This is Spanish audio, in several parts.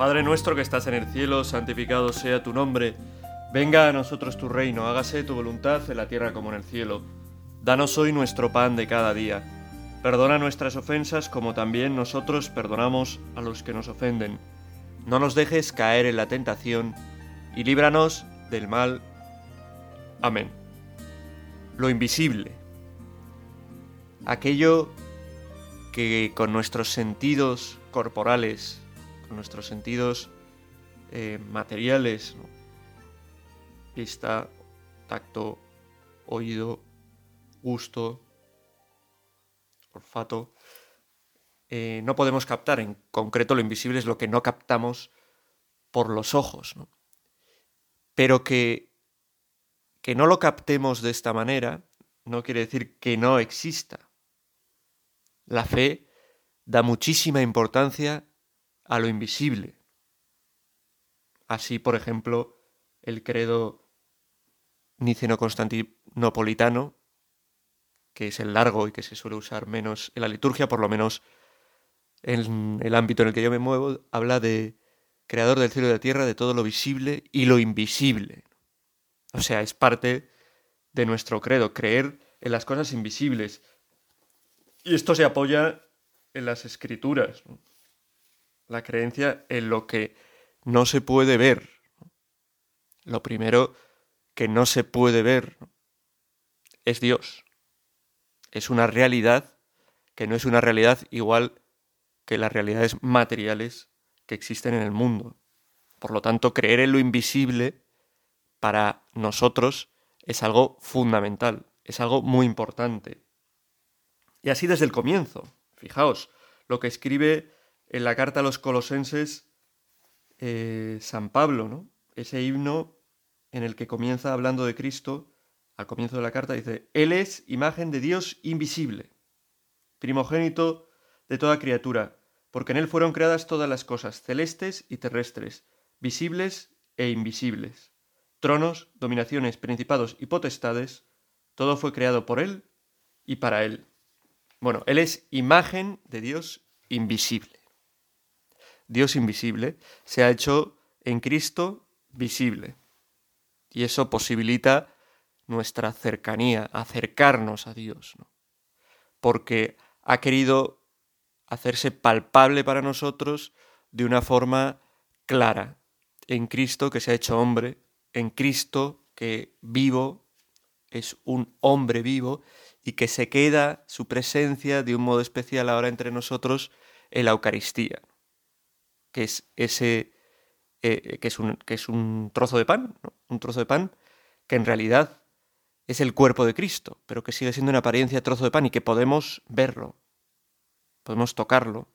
Padre nuestro que estás en el cielo, santificado sea tu nombre. Venga a nosotros tu reino, hágase tu voluntad en la tierra como en el cielo. Danos hoy nuestro pan de cada día. Perdona nuestras ofensas como también nosotros perdonamos a los que nos ofenden. No nos dejes caer en la tentación y líbranos del mal. Amén. Lo invisible. Aquello que con nuestros sentidos corporales, nuestros sentidos eh, materiales, vista, tacto, oído, gusto, olfato, eh, no podemos captar. En concreto, lo invisible es lo que no captamos por los ojos. Pero que, que no lo captemos de esta manera no quiere decir que no exista. La fe da muchísima importancia a lo invisible. Así, por ejemplo, el credo niceno-constantinopolitano, que es el largo y que se suele usar menos en la liturgia, por lo menos en el ámbito en el que yo me muevo, habla de creador del cielo y de la tierra, de todo lo visible y lo invisible. O sea, es parte de nuestro credo, creer en las cosas invisibles. Y esto se apoya en las escrituras, la creencia en lo que no se puede ver. Lo primero que no se puede ver es Dios. Es una realidad que no es una realidad igual que las realidades materiales que existen en el mundo. Por lo tanto, creer en lo invisible para nosotros es algo fundamental, es algo muy importante. Y así desde el comienzo. Fijaos, lo que escribe en la carta a los colosenses eh, San Pablo, ¿no? Ese himno en el que comienza hablando de Cristo, al comienzo de la carta dice, Él es imagen de Dios invisible, primogénito de toda criatura, porque en Él fueron creadas todas las cosas, celestes y terrestres, visibles e invisibles, tronos, dominaciones, principados y potestades, todo fue creado por Él y para Él. Bueno, Él es imagen de Dios invisible. Dios invisible se ha hecho en Cristo visible. Y eso posibilita nuestra cercanía, acercarnos a Dios. Porque ha querido hacerse palpable para nosotros de una forma clara. En Cristo que se ha hecho hombre, en Cristo que vivo es un hombre vivo y que se queda su presencia de un modo especial ahora entre nosotros en la Eucaristía, que es ese eh, que, es un, que, es un, trozo de pan, un trozo de pan que en realidad es el cuerpo de Cristo, pero que sigue siendo una apariencia trozo de pan y que podemos verlo, podemos tocarlo,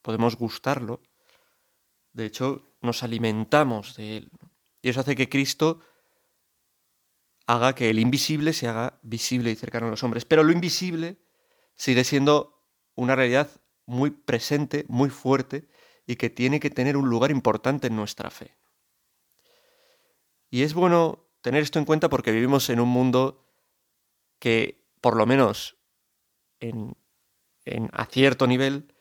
podemos gustarlo. De hecho, nos alimentamos de él. Y eso hace que Cristo haga que el invisible se haga visible y cercano a los hombres. Pero lo invisible sigue siendo una realidad muy presente, muy fuerte y que tiene que tener un lugar importante en nuestra fe. Y es bueno tener esto en cuenta porque vivimos en un mundo que, por lo menos en, a cierto nivel,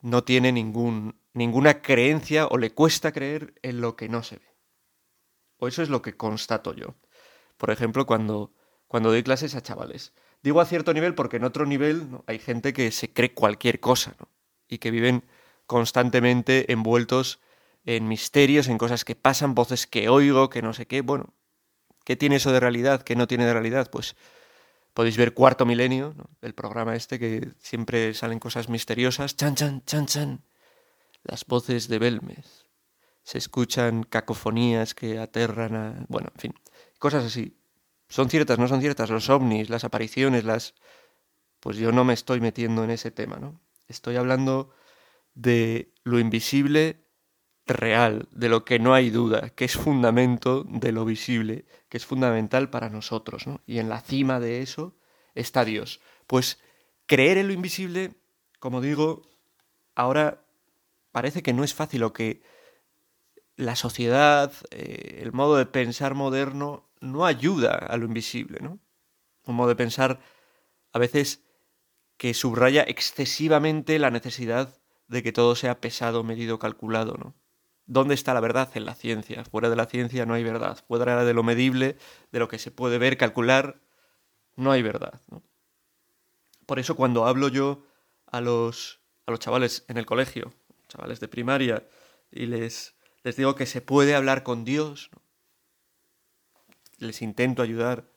no tiene ningún, ninguna creencia o le cuesta creer en lo que no se ve. O eso es lo que constato yo. Por ejemplo, cuando, cuando doy clases a chavales. Digo a cierto nivel porque en otro nivel hay gente que se cree cualquier cosa y que viven constantemente envueltos en misterios, en cosas que pasan, voces que oigo, que no sé qué. Bueno, ¿qué tiene eso de realidad? ¿Qué no tiene de realidad? Pues podéis ver Cuarto Milenio, el programa este que siempre salen cosas misteriosas. Chan, chan, chan, chan. Las voces de Belmez. Se escuchan cacofonías que aterran a... Bueno, en fin cosas así. ¿Son ciertas? ¿No son ciertas? Los ovnis, las apariciones, las... Pues yo no me estoy metiendo en ese tema, ¿no? Estoy hablando de lo invisible real, de lo que no hay duda, que es fundamento de lo visible, que es fundamental para nosotros, ¿no? Y en la cima de eso está Dios. Pues creer en lo invisible, como digo, ahora parece que no es fácil o que la sociedad, eh, el modo de pensar moderno no ayuda a lo invisible, ¿no? Un modo de pensar a veces que subraya excesivamente la necesidad de que todo sea pesado, medido, calculado, ¿no? ¿Dónde está la verdad? En la ciencia. Fuera de la ciencia no hay verdad. Fuera de lo medible, de lo que se puede ver, calcular, no hay verdad. Por eso cuando hablo yo a los, a los chavales en el colegio, chavales de primaria, y les, les digo que se puede hablar con Dios, les intento ayudar,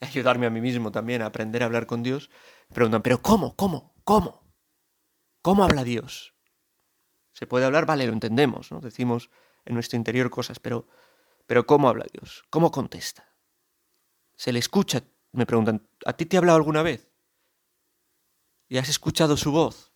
ayudarme a mí mismo también a aprender a hablar con Dios, preguntan, pero ¿cómo? ¿Cómo? ¿Cómo? ¿Cómo habla Dios? Se puede hablar, vale, lo entendemos, ¿no? Decimos en nuestro interior cosas, pero, pero ¿cómo habla Dios? ¿Cómo contesta? ¿Se le escucha? Me preguntan, ¿a ti te ha hablado alguna vez? ¿Y has escuchado su voz?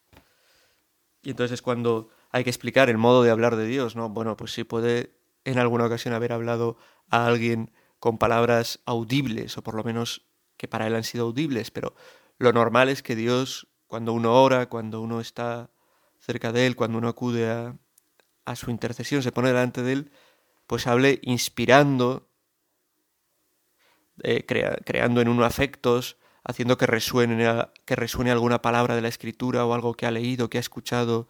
Y entonces es cuando hay que explicar el modo de hablar de Dios, ¿no? Bueno, pues sí puede en alguna ocasión haber hablado a alguien con palabras audibles, o por lo menos que para él han sido audibles, pero lo normal es que Dios, cuando uno ora, cuando uno está cerca de él, cuando uno acude a, a su intercesión, se pone delante de él, pues hable inspirando, eh, creando en uno afectos, haciendo que resuene, que resuene alguna palabra de la escritura o algo que ha leído, que ha escuchado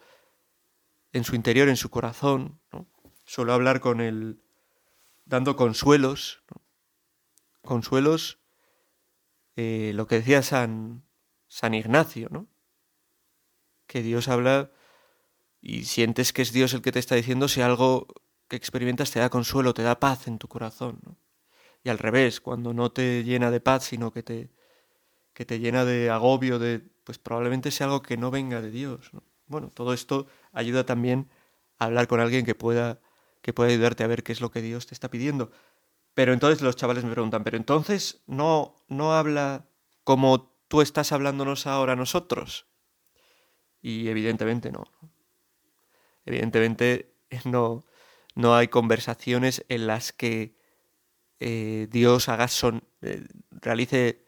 en su interior, en su corazón. ¿no? Suelo hablar con él dando consuelos, consuelos, eh, lo que decía San, San Ignacio, ¿no? que Dios habla y sientes que es Dios el que te está diciendo si algo que experimentas te da consuelo, te da paz en tu corazón. ¿no? Y al revés, cuando no te llena de paz, sino que te, que te llena de agobio, de, pues probablemente sea algo que no venga de Dios. ¿no? Bueno, todo esto ayuda también a hablar con alguien que pueda, que pueda ayudarte a ver qué es lo que Dios te está pidiendo. Pero entonces los chavales me preguntan, pero entonces no, no habla como tú estás hablándonos ahora nosotros. Y evidentemente no. Evidentemente no, no hay conversaciones en las que eh, Dios haga son, eh, realice,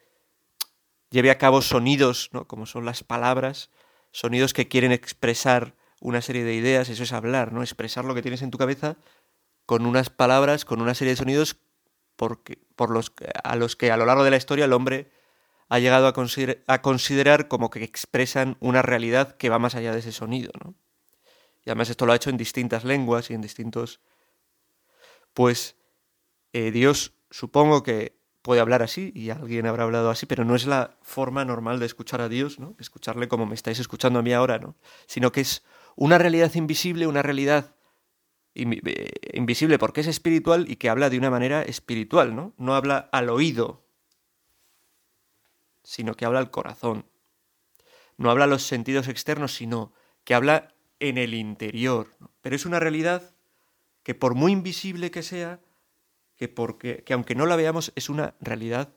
lleve a cabo sonidos, ¿no? como son las palabras, sonidos que quieren expresar una serie de ideas, eso es hablar, ¿no? Expresar lo que tienes en tu cabeza con unas palabras, con una serie de sonidos porque, por los, a los que a lo largo de la historia el hombre ha llegado a, considerar como que expresan una realidad que va más allá de ese sonido, ¿no? Y además esto lo ha hecho en distintas lenguas y en distintos... Pues eh, Dios supongo que puede hablar así y alguien habrá hablado así, pero no es la forma normal de escuchar a Dios, ¿no? Escucharle como me estáis escuchando a mí ahora, ¿no? Sino que es una realidad invisible, una realidad eh, invisible porque es espiritual y que habla de una manera espiritual, ¿no? No habla al oído, sino que habla al corazón. No habla los sentidos externos, sino que habla en el interior. Pero es una realidad que por muy invisible que sea, que, porque, que aunque no la veamos es una realidad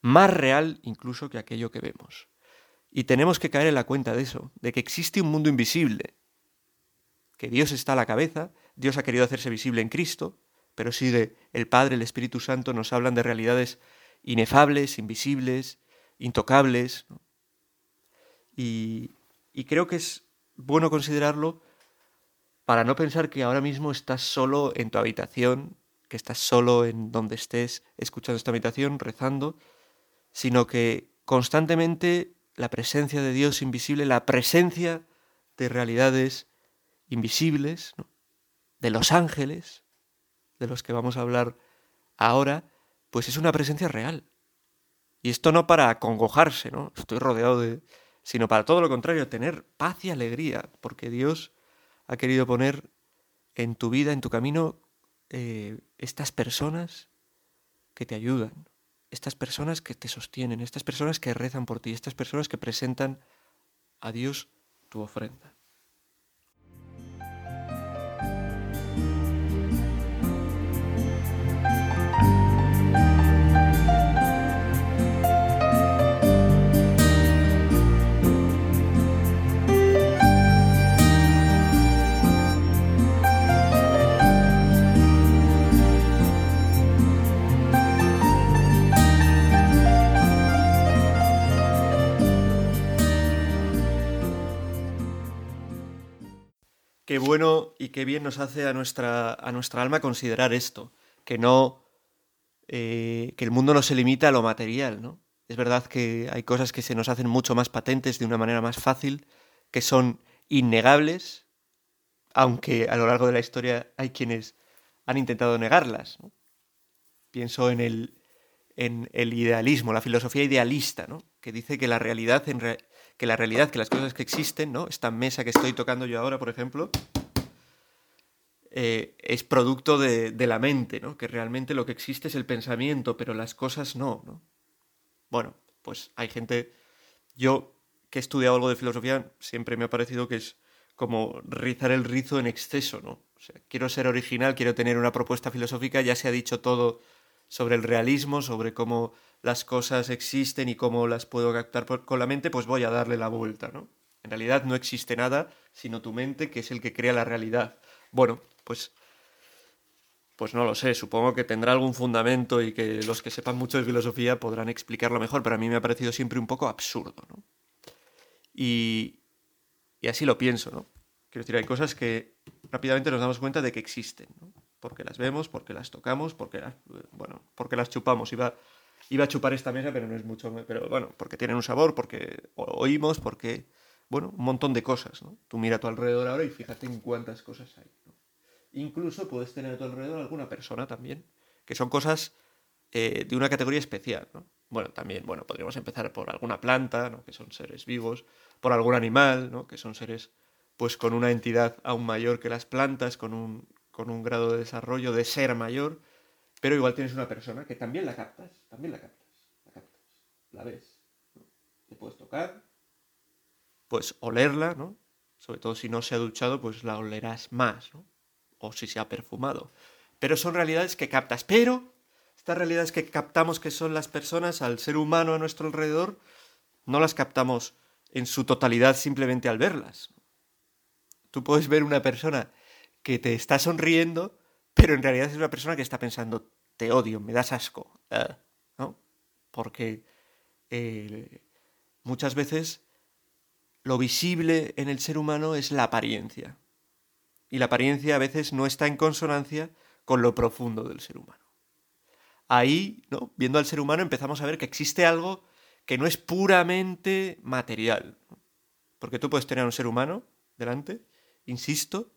más real incluso que aquello que vemos. Y tenemos que caer en la cuenta de eso, de que existe un mundo invisible, que Dios está a la cabeza, Dios ha querido hacerse visible en Cristo, pero sigue el Padre, el Espíritu Santo nos hablan de realidades inefables, invisibles, intocables. Y, y creo que es bueno considerarlo para no pensar que ahora mismo estás solo en tu habitación, que estás solo en donde estés escuchando esta habitación, rezando, sino que constantemente la presencia de Dios invisible, la presencia de realidades invisibles, de los ángeles, de los que vamos a hablar ahora, pues es una presencia real. Y esto no para acongojarse, ¿no? Estoy rodeado de, sino para todo lo contrario, tener paz y alegría, porque Dios ha querido poner en tu vida, en tu camino, eh, estas personas que te ayudan, estas personas que te sostienen, estas personas que rezan por ti, estas personas que presentan a Dios tu ofrenda. Qué bueno y qué bien nos hace a nuestra, a nuestra alma considerar esto, que no. Eh, que el mundo no se limita a lo material, ¿no? Es verdad que hay cosas que se nos hacen mucho más patentes de una manera más fácil, que son innegables, aunque a lo largo de la historia hay quienes han intentado negarlas. Pienso en el, en el idealismo, la filosofía idealista, ¿no? que dice que la realidad, en que la realidad, que las cosas que existen, ¿no? esta mesa que estoy tocando yo ahora, por ejemplo, eh, es producto de, de, la mente, ¿no? que realmente lo que existe es el pensamiento, pero las cosas no. ¿no? Bueno, pues hay gente, yo que he estudiado algo de filosofía, siempre me ha parecido que es como rizar el rizo en exceso, ¿no? O sea, quiero ser original, quiero tener una propuesta filosófica, ya se ha dicho todo sobre el realismo, sobre cómo las cosas existen y cómo las puedo captar con la mente, pues voy a darle la vuelta, ¿no? En realidad no existe nada, sino tu mente, que es el que crea la realidad. Bueno, pues pues no lo sé, supongo que tendrá algún fundamento y que los que sepan mucho de filosofía podrán explicarlo mejor, pero a mí me ha parecido siempre un poco absurdo, ¿no? Y, y así lo pienso, ¿no? Quiero decir, hay cosas que rápidamente nos damos cuenta de que existen, ¿no? Porque las vemos, porque las tocamos, porque las, bueno, porque las chupamos. Iba, iba a chupar esta mesa, pero no es mucho, pero bueno, porque tienen un sabor, porque oímos, porque, bueno, un montón de cosas, ¿no? Tú mira a tu alrededor ahora y fíjate en cuántas cosas hay. Incluso puedes tener a tu alrededor alguna persona también, que son cosas eh, de una categoría especial, ¿no? Bueno, también, bueno, podríamos empezar por alguna planta, ¿no? que son seres vivos, por algún animal, ¿no? que son seres pues con una entidad aún mayor que las plantas, con un, con un grado de desarrollo de ser mayor, pero igual tienes una persona que también la captas, también la captas, la captas, la ves, ¿no? te puedes tocar, pues olerla, ¿no? Sobre todo si no se ha duchado, pues la olerás más, ¿no? o si se ha perfumado. Pero son realidades que captas. Pero estas realidades que captamos que son las personas, al ser humano a nuestro alrededor, no las captamos en su totalidad simplemente al verlas. Tú puedes ver una persona que te está sonriendo, pero en realidad es una persona que está pensando, te odio, me das asco. Ah", ¿no? Porque eh, muchas veces lo visible en el ser humano es la apariencia y la apariencia a veces no está en consonancia con lo profundo del ser humano. Ahí, ¿no? viendo al ser humano, empezamos a ver que existe algo que no es puramente material. Porque tú puedes tener a un ser humano delante, insisto,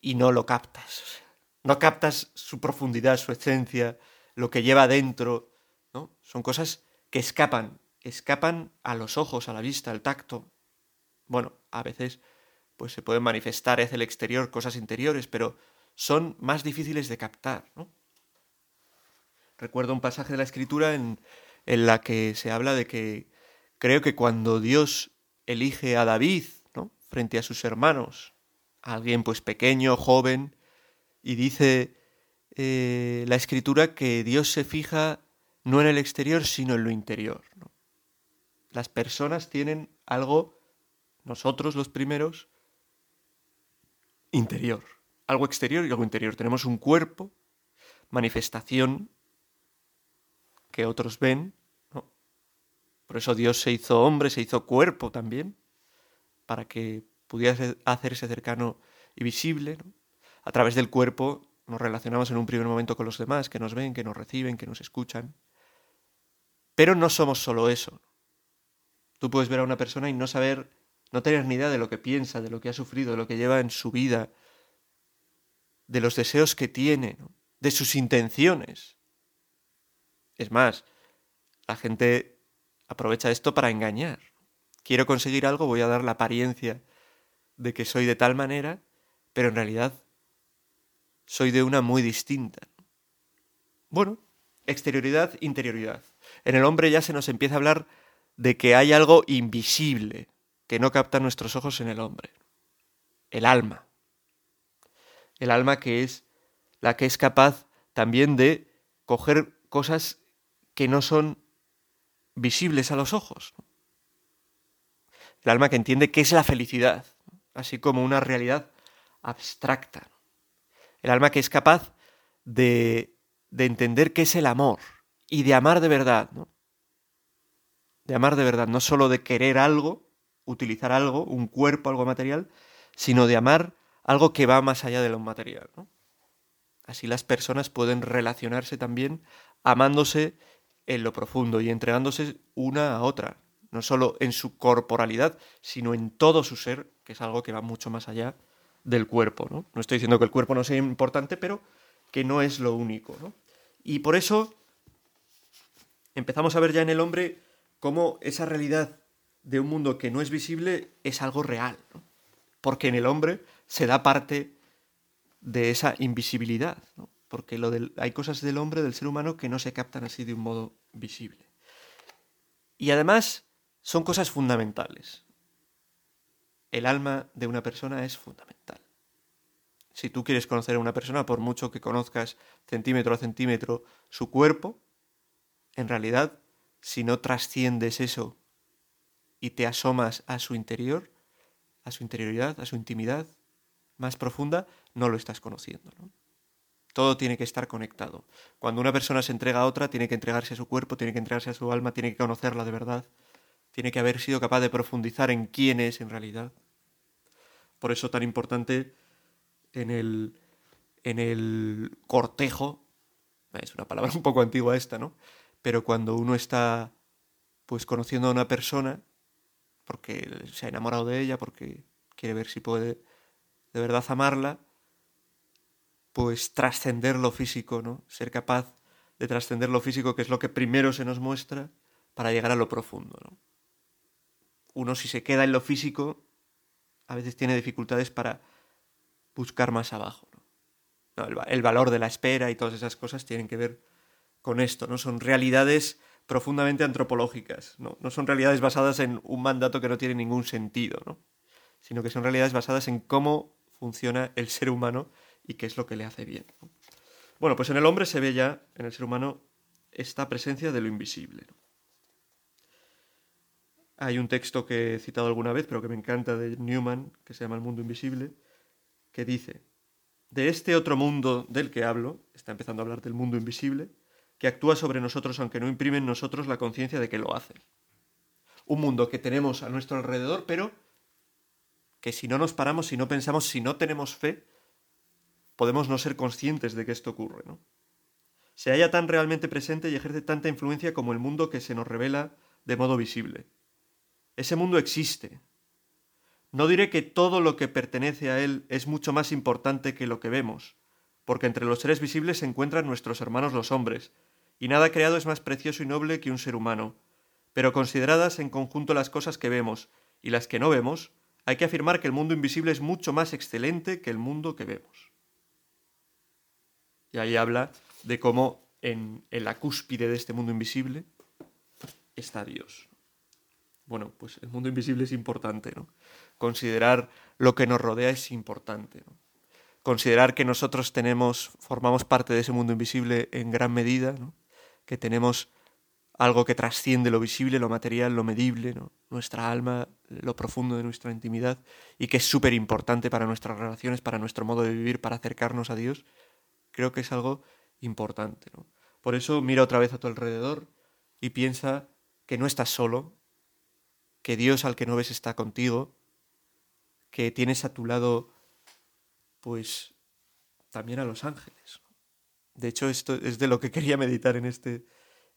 y no lo captas. No captas su profundidad, su esencia, lo que lleva dentro. ¿no? Son cosas que escapan, escapan a los ojos, a la vista, al tacto. Bueno, a veces pues se pueden manifestar hacia el exterior cosas interiores, pero son más difíciles de captar. Recuerdo un pasaje de la escritura en, en, la que se habla de que creo que cuando Dios elige a David ¿no? frente a sus hermanos, alguien pues pequeño, joven, y dice eh, la escritura que Dios se fija no en el exterior, sino en lo interior. Las personas tienen algo, nosotros los primeros, interior. Algo exterior y algo interior. Tenemos un cuerpo, manifestación que otros ven. ¿no? Por eso Dios se hizo hombre, se hizo cuerpo también, para que pudiera hacerse cercano y visible. A través del cuerpo nos relacionamos en un primer momento con los demás, que nos ven, que nos reciben, que nos escuchan. Pero no somos solo eso. Tú puedes ver a una persona y no saber no tener ni idea de lo que piensa, de lo que ha sufrido, de lo que lleva en su vida, de los deseos que tiene, de sus intenciones. Es más, la gente aprovecha esto para engañar. Quiero conseguir algo, voy a dar la apariencia de que soy de tal manera, pero en realidad soy de una muy distinta. Bueno, exterioridad, interioridad. En el hombre ya se nos empieza a hablar de que hay algo invisible, que no captan nuestros ojos en el hombre. El alma. El alma que es la que es capaz también de coger cosas que no son visibles a los ojos. El alma que entiende qué es la felicidad, así como una realidad abstracta. El alma que es capaz de, de entender qué es el amor y de amar de verdad, ¿no? De amar de verdad, no solo de querer algo, utilizar algo, un cuerpo, algo material, sino de amar algo que va más allá de lo material. Así las personas pueden relacionarse también amándose en lo profundo y entregándose una a otra. no solo en su corporalidad, sino en todo su ser, que es algo que va mucho más allá del cuerpo. No, no estoy diciendo que el cuerpo no sea importante, pero que no es lo único. ¿no? Y por eso empezamos a ver ya en el hombre cómo esa realidad de un mundo que no es visible es algo real, porque en el hombre se da parte de esa invisibilidad, ¿no? porque hay cosas del hombre, del ser humano, que no se captan así de un modo visible. Y además son cosas fundamentales. El alma de una persona es fundamental. Si tú quieres conocer a una persona, por mucho que conozcas centímetro a centímetro su cuerpo, en realidad, si no trasciendes eso y te asomas a su interior, a su interioridad, a su intimidad más profunda, no lo estás conociendo. ¿no? Todo tiene que estar conectado. Cuando una persona se entrega a otra, tiene que entregarse a su cuerpo, tiene que entregarse a su alma, tiene que conocerla de verdad, tiene que haber sido capaz de profundizar en quién es en realidad. Por eso tan importante en el, en el cortejo, es una palabra un poco antigua esta, ¿no? Pero cuando uno está pues conociendo a una persona, porque se ha enamorado de ella, porque quiere ver si puede de verdad amarla, pues trascender lo físico, ¿no? Ser capaz de trascender lo físico, que es lo que primero se nos muestra, para llegar a lo profundo, ¿no? Uno si se queda en lo físico, a veces tiene dificultades para buscar más abajo. ¿no? el, valor de la espera y todas esas cosas tienen que ver con esto, ¿no? Son realidades profundamente antropológicas, ¿no? No son realidades basadas en un mandato que no tiene ningún sentido, ¿no? Sino que son realidades basadas en cómo funciona el ser humano y qué es lo que le hace bien. Bueno, pues en el hombre se ve ya, en el ser humano, esta presencia de lo invisible. Hay un texto que he citado alguna vez, pero que me encanta, de Newman, que se llama El mundo invisible, que dice, de este otro mundo del que hablo, está empezando a hablar del mundo invisible, que actúa sobre nosotros aunque no imprime en nosotros la conciencia de que lo hace. Un mundo que tenemos a nuestro alrededor, pero que si no nos paramos, si no pensamos, si no tenemos fe, podemos no ser conscientes de que esto ocurre, ¿no? Se halla tan realmente presente y ejerce tanta influencia como el mundo que se nos revela de modo visible. Ese mundo existe. No diré que todo lo que pertenece a él es mucho más importante que lo que vemos, porque entre los seres visibles se encuentran nuestros hermanos los hombres, y nada creado es más precioso y noble que un ser humano. Pero consideradas en conjunto las cosas que vemos y las que no vemos, hay que afirmar que el mundo invisible es mucho más excelente que el mundo que vemos. Y ahí habla de cómo en, la cúspide de este mundo invisible está Dios. Bueno, pues el mundo invisible es importante, ¿no? Considerar lo que nos rodea es importante. Considerar que nosotros tenemos, formamos parte de ese mundo invisible en gran medida. Que tenemos algo que trasciende lo visible, lo material, lo medible, nuestra alma, lo profundo de nuestra intimidad, y que es súper importante para nuestras relaciones, para nuestro modo de vivir, para acercarnos a Dios, creo que es algo importante. Por eso mira otra vez a tu alrededor y piensa que no estás solo, que Dios al que no ves está contigo, que tienes a tu lado, pues, también a los ángeles. De hecho, esto es de lo que quería meditar en, este,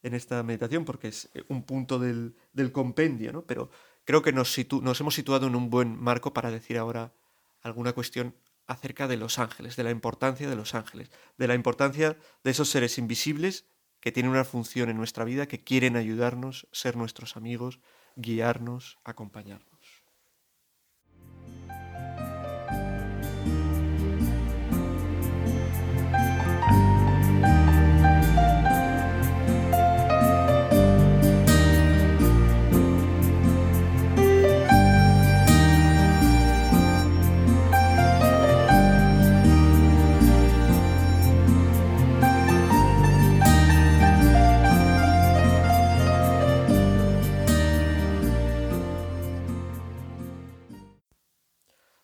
en esta meditación, porque es un punto del, del compendio, ¿no? Pero creo que nos, nos hemos situado en un buen marco para decir ahora alguna cuestión acerca de los ángeles, de la importancia de los ángeles, de la importancia de esos seres invisibles que tienen una función en nuestra vida, que quieren ayudarnos, ser nuestros amigos, guiarnos, acompañarnos.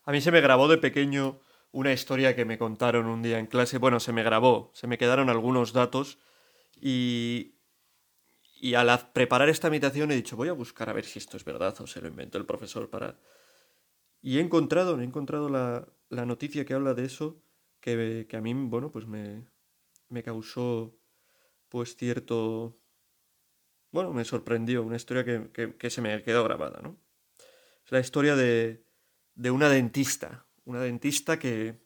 A mí se me grabó de pequeño una historia que me contaron un día en clase. Bueno, se me grabó, se me quedaron algunos datos y, y al preparar esta meditación he dicho, voy a buscar a ver si esto es verdad o se lo inventó el profesor para... Y he encontrado, he encontrado la, la noticia que habla de eso, que, que, a mí, bueno, pues me, me causó pues cierto bueno, me sorprendió, una historia que, se me quedó grabada, ¿no? Es la historia de, de una dentista, una dentista que,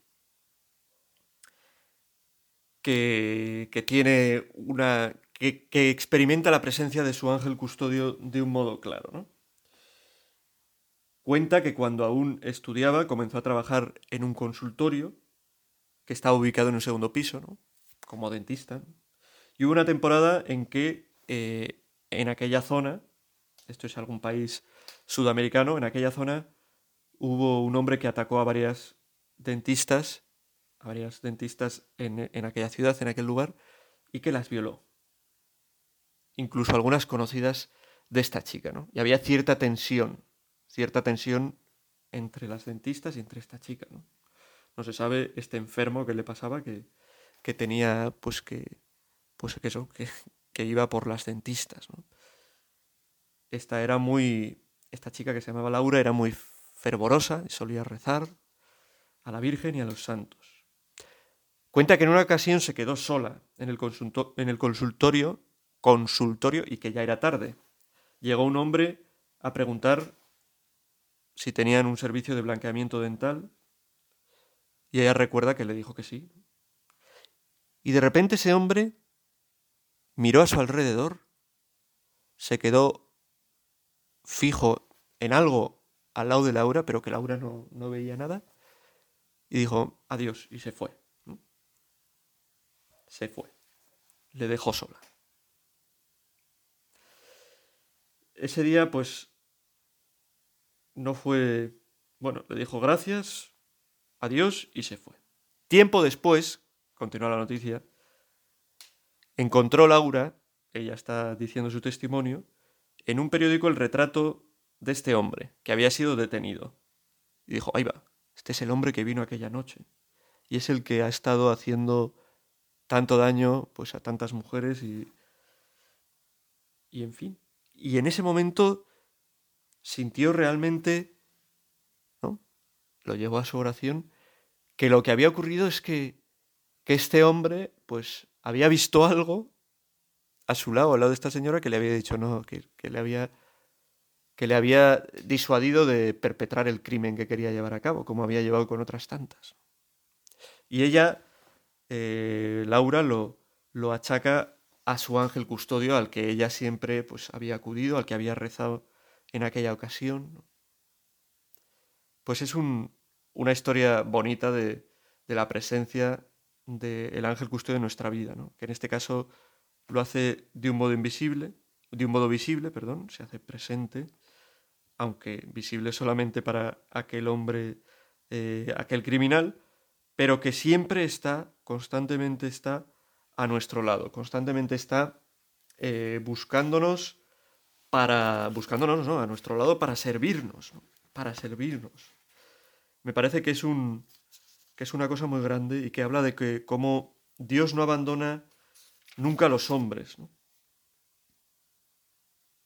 que, que tiene una, que, que, experimenta la presencia de su ángel custodio de un modo claro, ¿no? Cuenta que cuando aún estudiaba comenzó a trabajar en un consultorio que estaba ubicado en un segundo piso, ¿no? Como dentista. Y hubo una temporada en que eh, en aquella zona, esto es algún país sudamericano, en aquella zona hubo un hombre que atacó a varias dentistas, a varias dentistas en, en aquella ciudad, en aquel lugar, y que las violó. Incluso algunas conocidas de esta chica, ¿no? Y había cierta tensión, cierta tensión entre las dentistas y entre esta chica, ¿no? No se sabe este enfermo que le pasaba, que, que tenía, pues que, pues que que, que iba por las dentistas. ¿no? Esta era muy. Esta chica que se llamaba Laura era muy fervorosa y solía rezar a la Virgen y a los santos. Cuenta que en una ocasión se quedó sola en el, en el consultorio, consultorio y que ya era tarde. Llegó un hombre a preguntar si tenían un servicio de blanqueamiento dental y ella recuerda que le dijo que sí. Y de repente ese hombre miró a su alrededor, se quedó fijo en algo al lado de Laura, pero que Laura no, veía nada, y dijo adiós y se fue. Se fue. Le dejó sola. Ese día, pues, no fue... Bueno, le dijo gracias, adiós y se fue. Tiempo después, continúa la noticia, encontró Laura, ella está diciendo su testimonio, en un periódico el retrato de este hombre, que había sido detenido. Y dijo, ahí va, este es el hombre que vino aquella noche. Y es el que ha estado haciendo tanto daño pues, a tantas mujeres y... Y en fin. Y en ese momento sintió realmente, ¿no? Lo llevó a su oración, que lo que había ocurrido es que, que este hombre, pues, había visto algo a su lado, al lado de esta señora, que le había dicho no, que, le había que le había disuadido de perpetrar el crimen que quería llevar a cabo, como había llevado con otras tantas. Y ella, eh, Laura, lo, lo achaca a su ángel custodio al que ella siempre pues, había acudido, al que había rezado en aquella ocasión. Pues es un, una historia bonita de, de la presencia del ángel custodio de nuestra vida, ¿no? que en este caso lo hace de un modo invisible, de un modo visible, perdón, se hace presente, aunque visible solamente para aquel hombre, eh, aquel criminal, pero que siempre está, constantemente está a nuestro lado, constantemente está eh, buscándonos para, buscándonos ¿no? a nuestro lado para servirnos, para servirnos. Me parece que es un, que es una cosa muy grande y que habla de que como Dios no abandona nunca a los hombres.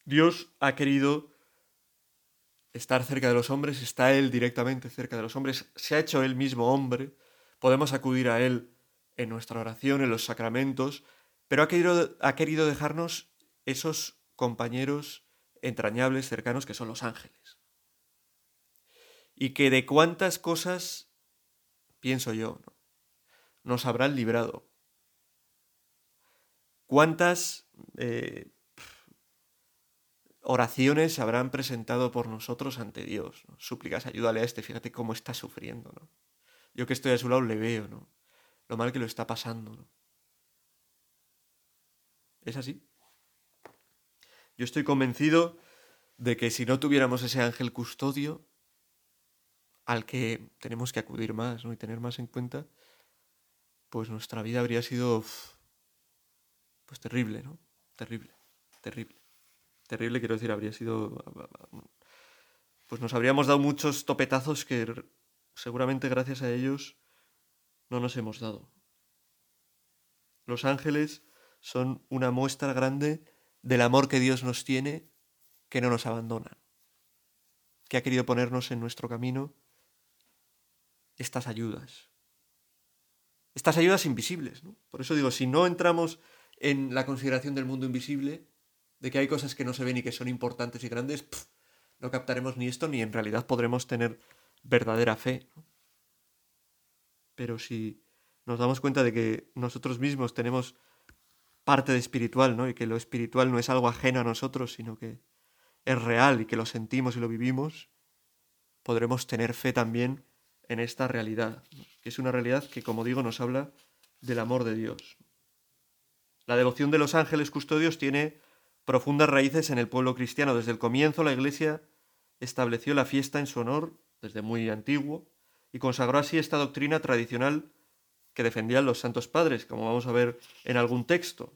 Dios ha querido estar cerca de los hombres, está Él directamente cerca de los hombres, se ha hecho Él mismo hombre, podemos acudir a Él en nuestra oración, en los sacramentos, pero ha querido, ha querido dejarnos esos compañeros entrañables, cercanos, que son los ángeles. Y que de cuántas cosas pienso yo, nos habrán librado. ¿Cuántas eh, oraciones se habrán presentado por nosotros ante Dios? Súplicas, ayúdale a este, fíjate cómo está sufriendo. ¿no? Yo que estoy a su lado le veo, ¿no? Lo mal que lo está pasando. ¿no? ¿Es así? Yo estoy convencido de que si no tuviéramos ese ángel custodio, al que tenemos que acudir más ¿no? y tener más en cuenta, pues nuestra vida habría sido pues terrible, ¿no? Terrible, terrible. Terrible, quiero decir, habría sido... Pues nos habríamos dado muchos topetazos que seguramente gracias a ellos no nos hemos dado. Los ángeles son una muestra grande del amor que Dios nos tiene, que no nos abandona, que ha querido ponernos en nuestro camino estas ayudas. Estas ayudas invisibles. Por eso digo, si no entramos en la consideración del mundo invisible, de que hay cosas que no se ven y que son importantes y grandes, no captaremos ni esto ni en realidad podremos tener verdadera fe. Pero si nos damos cuenta de que nosotros mismos tenemos parte de espiritual, ¿no? Y que lo espiritual no es algo ajeno a nosotros, sino que es real y que lo sentimos y lo vivimos, podremos tener fe también en esta realidad, que es una realidad que, como digo, nos habla del amor de Dios. La devoción de los ángeles custodios tiene profundas raíces en el pueblo cristiano. Desde el comienzo la Iglesia estableció la fiesta en su honor, desde muy antiguo, y consagró así esta doctrina tradicional que defendían los santos padres, como vamos a ver en algún texto.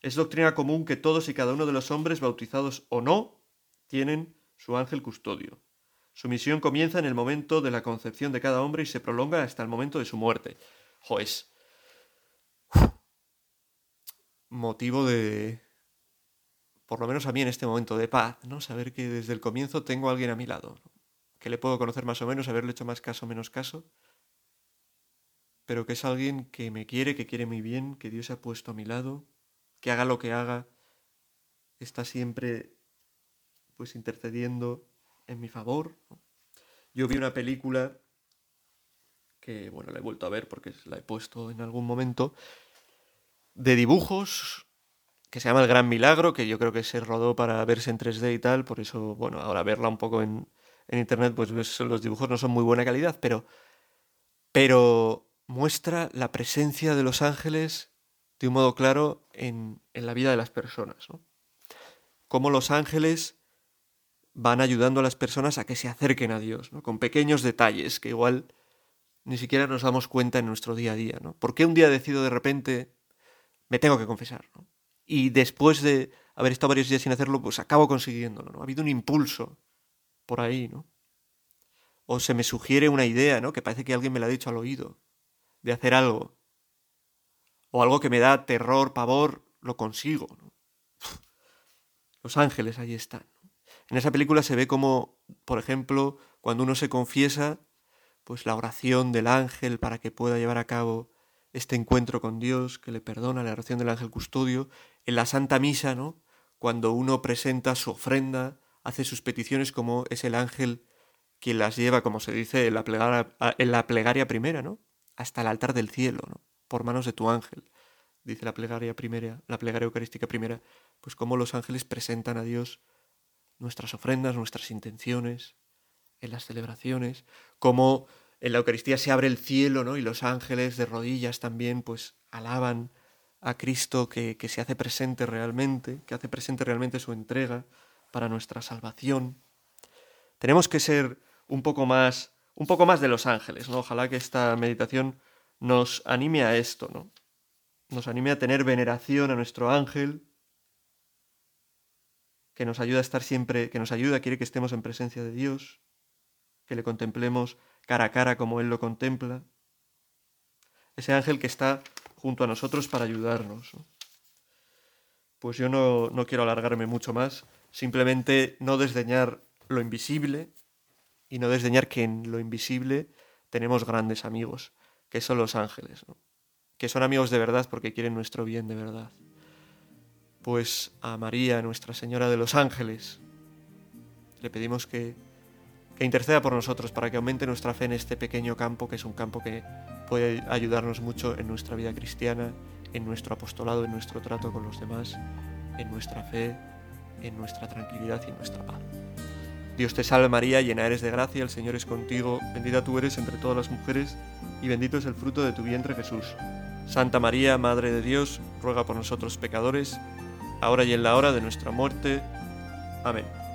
Es doctrina común que todos y cada uno de los hombres, bautizados o no, tienen su ángel custodio. Su misión comienza en el momento de la concepción de cada hombre y se prolonga hasta el momento de su muerte. Joes. Motivo de, por lo menos a mí en este momento de paz, ¿no? Saber que desde el comienzo tengo a alguien a mi lado, que le puedo conocer más o menos, haberle hecho más caso o menos caso, pero que es alguien que me quiere, que quiere muy bien, que Dios se ha puesto a mi lado, que haga lo que haga, está siempre pues intercediendo en mi favor. Yo vi una película que, bueno, la he vuelto a ver porque la he puesto en algún momento, de dibujos que se llama El Gran Milagro, que yo creo que se rodó para verse en 3D y tal, por eso, bueno, ahora verla un poco en, internet, pues los dibujos no son muy buena calidad, pero, pero muestra la presencia de los ángeles de un modo claro en, la vida de las personas, ¿no? Cómo los ángeles van ayudando a las personas a que se acerquen a Dios, ¿no? Con pequeños detalles que igual ni siquiera nos damos cuenta en nuestro día a día, ¿no? ¿Por qué un día decido de repente me tengo que confesar, ¿no? Y después de haber estado varios días sin hacerlo, pues acabo consiguiéndolo, ¿no? Ha habido un impulso por ahí, ¿no? O se me sugiere una idea, ¿no? Que parece que alguien me la ha dicho al oído, de hacer algo. O algo que me da terror, pavor, lo consigo, ¿no? Los ángeles ahí están. En esa película se ve como, por ejemplo, cuando uno se confiesa, pues la oración del ángel para que pueda llevar a cabo este encuentro con Dios, que le perdona la oración del ángel custodio, en la Santa Misa, ¿no? Cuando uno presenta su ofrenda, hace sus peticiones como es el ángel quien las lleva, como se dice en la plegaria, en la plegaria primera, ¿no? Hasta el altar del cielo, ¿no? Por manos de tu ángel, dice la plegaria primera, la plegaria eucarística primera, pues cómo los ángeles presentan a Dios nuestras ofrendas, nuestras intenciones, en las celebraciones, cómo en la Eucaristía se abre el cielo, ¿no? Y los ángeles de rodillas también, pues, alaban a Cristo que, que se hace presente realmente, que hace presente realmente su entrega para nuestra salvación. Tenemos que ser un poco más, un poco más de los ángeles, ¿no? Ojalá que esta meditación nos anime a esto, ¿no? Nos anime a tener veneración a nuestro ángel, que nos ayuda a estar siempre, que nos ayuda, quiere que estemos en presencia de Dios, que le contemplemos cara a cara como Él lo contempla. Ese ángel que está junto a nosotros para ayudarnos. Pues yo no, no quiero alargarme mucho más, simplemente no desdeñar lo invisible y no desdeñar que en lo invisible tenemos grandes amigos, que son los ángeles, que son amigos de verdad porque quieren nuestro bien de verdad. Pues a María, Nuestra Señora de los Ángeles, le pedimos que, que interceda por nosotros para que aumente nuestra fe en este pequeño campo, que es un campo que puede ayudarnos mucho en nuestra vida cristiana, en nuestro apostolado, en nuestro trato con los demás, en nuestra fe, en nuestra tranquilidad y en nuestra paz. Dios te salve María, llena eres de gracia, el Señor es contigo, bendita tú eres entre todas las mujeres, y bendito es el fruto de tu vientre Jesús. Santa María, Madre de Dios, ruega por nosotros pecadores, ahora y en la hora de nuestra muerte. Amén.